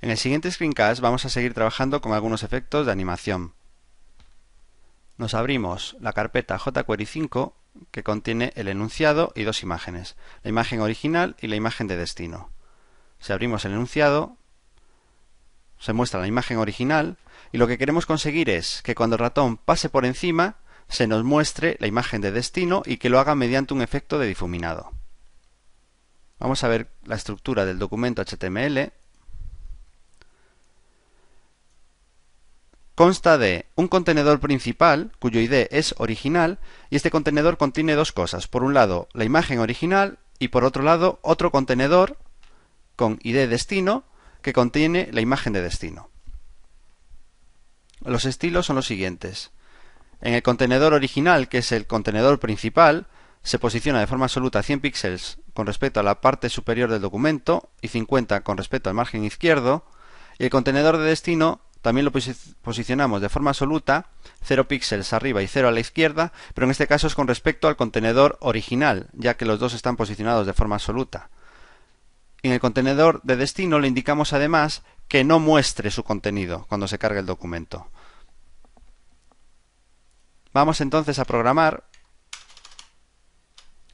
En el siguiente screencast vamos a seguir trabajando con algunos efectos de animación. Nos abrimos la carpeta jQuery 5 que contiene el enunciado y dos imágenes, la imagen original y la imagen de destino. Si abrimos el enunciado, se muestra la imagen original y lo que queremos conseguir es que cuando el ratón pase por encima se nos muestre la imagen de destino y que lo haga mediante un efecto de difuminado. Vamos a ver la estructura del documento HTML consta de un contenedor principal, cuyo ID es original, y este contenedor contiene dos cosas. Por un lado, la imagen original y por otro lado, otro contenedor con ID destino que contiene la imagen de destino. Los estilos son los siguientes. En el contenedor original, que es el contenedor principal, se posiciona de forma absoluta 100 píxeles con respecto a la parte superior del documento y 50 con respecto al margen izquierdo, y el contenedor de destino también lo posicionamos de forma absoluta, 0 píxeles arriba y 0 a la izquierda, pero en este caso es con respecto al contenedor original, ya que los dos están posicionados de forma absoluta. En el contenedor de destino le indicamos además que no muestre su contenido cuando se cargue el documento. Vamos entonces a programar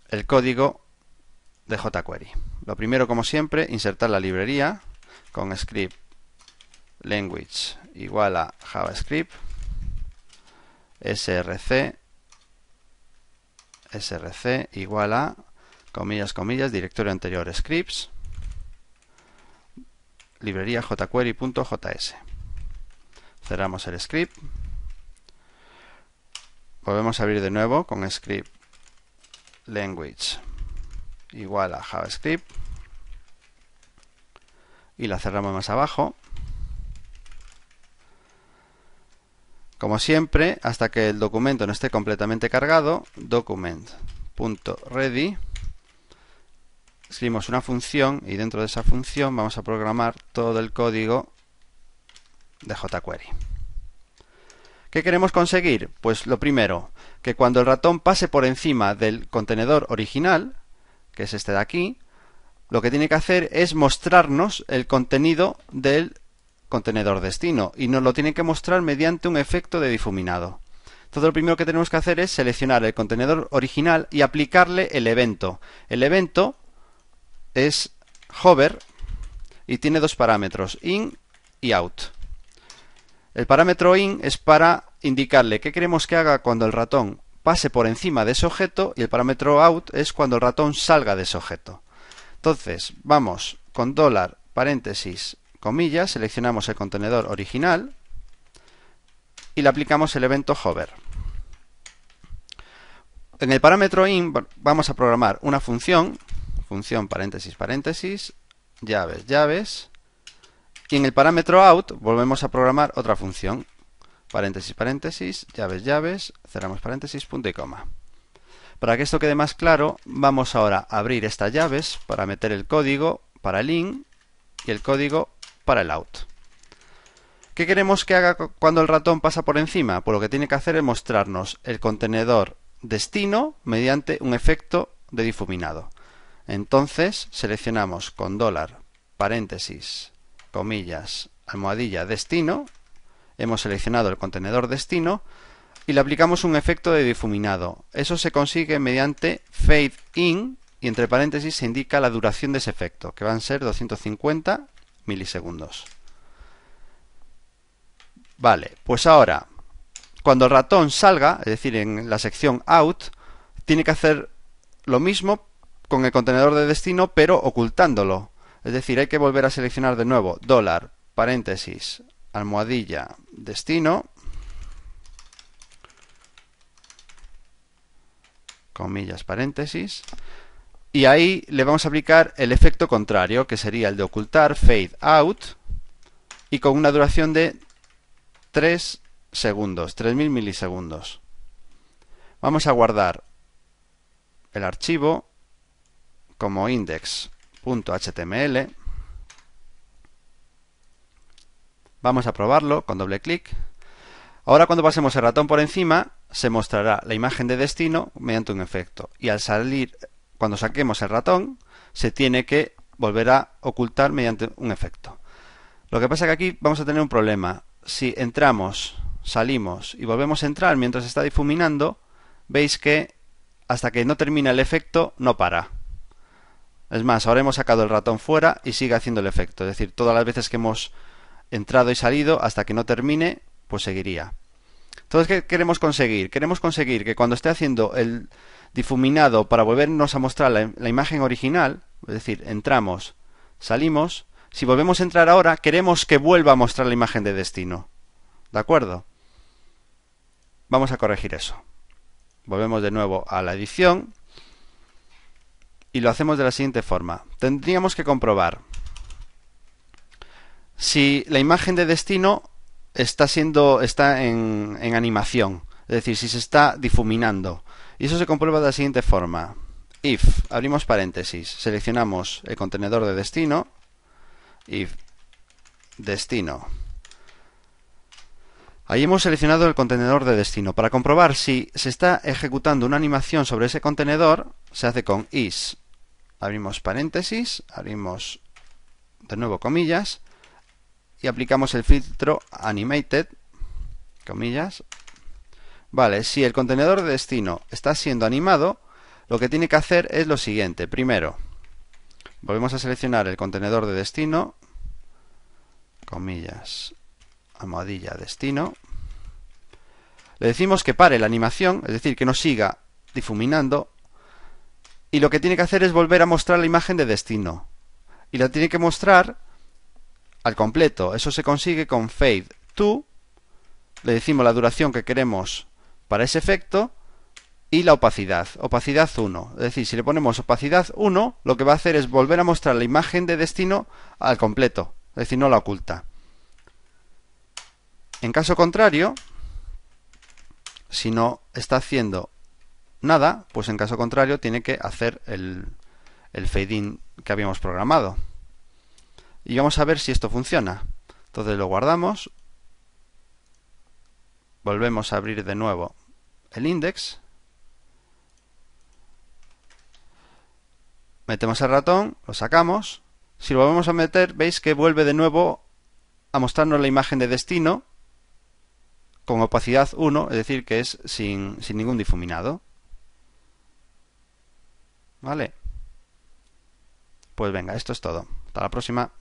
el código de jQuery. Lo primero, como siempre, insertar la librería con script language igual a JavaScript, src, src igual a, comillas, comillas, directorio anterior scripts, librería jquery.js. Cerramos el script. Volvemos a abrir de nuevo con script language igual a JavaScript y la cerramos más abajo Como siempre, hasta que el documento no esté completamente cargado, document.ready, escribimos una función y dentro de esa función vamos a programar todo el código de jQuery. ¿Qué queremos conseguir? Pues lo primero, que cuando el ratón pase por encima del contenedor original, que es este de aquí, lo que tiene que hacer es mostrarnos el contenido del contenedor destino y nos lo tiene que mostrar mediante un efecto de difuminado. Entonces lo primero que tenemos que hacer es seleccionar el contenedor original y aplicarle el evento. El evento es hover y tiene dos parámetros, in y out. El parámetro in es para indicarle qué queremos que haga cuando el ratón pase por encima de ese objeto y el parámetro out es cuando el ratón salga de ese objeto. Entonces, vamos con dólar paréntesis comillas, seleccionamos el contenedor original y le aplicamos el evento hover. En el parámetro in vamos a programar una función, función paréntesis paréntesis, llaves llaves, y en el parámetro out volvemos a programar otra función, paréntesis paréntesis, llaves llaves, cerramos paréntesis, punto y coma. Para que esto quede más claro, vamos ahora a abrir estas llaves para meter el código para el in y el código para el out. ¿Qué queremos que haga cuando el ratón pasa por encima? Pues lo que tiene que hacer es mostrarnos el contenedor destino mediante un efecto de difuminado. Entonces seleccionamos con dólar, paréntesis, comillas, almohadilla, destino. Hemos seleccionado el contenedor destino y le aplicamos un efecto de difuminado. Eso se consigue mediante fade in y entre paréntesis se indica la duración de ese efecto, que van a ser 250 milisegundos. Vale, pues ahora, cuando el ratón salga, es decir, en la sección out, tiene que hacer lo mismo con el contenedor de destino, pero ocultándolo. Es decir, hay que volver a seleccionar de nuevo dólar, paréntesis, almohadilla, destino, comillas, paréntesis, y ahí le vamos a aplicar el efecto contrario, que sería el de ocultar fade out y con una duración de 3 segundos, 3000 milisegundos. Vamos a guardar el archivo como index.html. Vamos a probarlo con doble clic. Ahora cuando pasemos el ratón por encima, se mostrará la imagen de destino mediante un efecto. Y al salir cuando saquemos el ratón, se tiene que volver a ocultar mediante un efecto. Lo que pasa es que aquí vamos a tener un problema. Si entramos, salimos y volvemos a entrar mientras está difuminando, veis que hasta que no termina el efecto no para. Es más, ahora hemos sacado el ratón fuera y sigue haciendo el efecto. Es decir, todas las veces que hemos entrado y salido, hasta que no termine, pues seguiría. Entonces, ¿qué queremos conseguir? Queremos conseguir que cuando esté haciendo el difuminado para volvernos a mostrar la, imagen original, es decir, entramos, salimos, si volvemos a entrar ahora, queremos que vuelva a mostrar la imagen de destino. ¿De acuerdo? Vamos a corregir eso. Volvemos de nuevo a la edición y lo hacemos de la siguiente forma. Tendríamos que comprobar si la imagen de destino está siendo está en, en animación, es decir, si se está difuminando. Y eso se comprueba de la siguiente forma. If, abrimos paréntesis, seleccionamos el contenedor de destino, if destino Ahí hemos seleccionado el contenedor de destino. Para comprobar si se está ejecutando una animación sobre ese contenedor, se hace con is. Abrimos paréntesis, abrimos de nuevo comillas y aplicamos el filtro animated, comillas. Vale, si el contenedor de destino está siendo animado, lo que tiene que hacer es lo siguiente. Primero, volvemos a seleccionar el contenedor de destino, comillas, almohadilla destino. Le decimos que pare la animación, es decir, que no siga difuminando. Y lo que tiene que hacer es volver a mostrar la imagen de destino. Y la tiene que mostrar al completo. Eso se consigue con fade to. Le decimos la duración que queremos para ese efecto. Y la opacidad, opacidad 1. Es decir, si le ponemos opacidad 1, lo que va a hacer es volver a mostrar la imagen de destino al completo. Es decir, no la oculta. En caso contrario, si no está haciendo nada, pues en caso contrario tiene que hacer el, el fade que habíamos programado. Y vamos a ver si esto funciona. Entonces lo guardamos, volvemos a abrir de nuevo el index, metemos el ratón, lo sacamos, si lo volvemos a meter veis que vuelve de nuevo a mostrarnos la imagen de destino con opacidad 1, es decir, que es sin, sin ningún difuminado. ¿Vale? Pues venga, esto es todo. Hasta la próxima.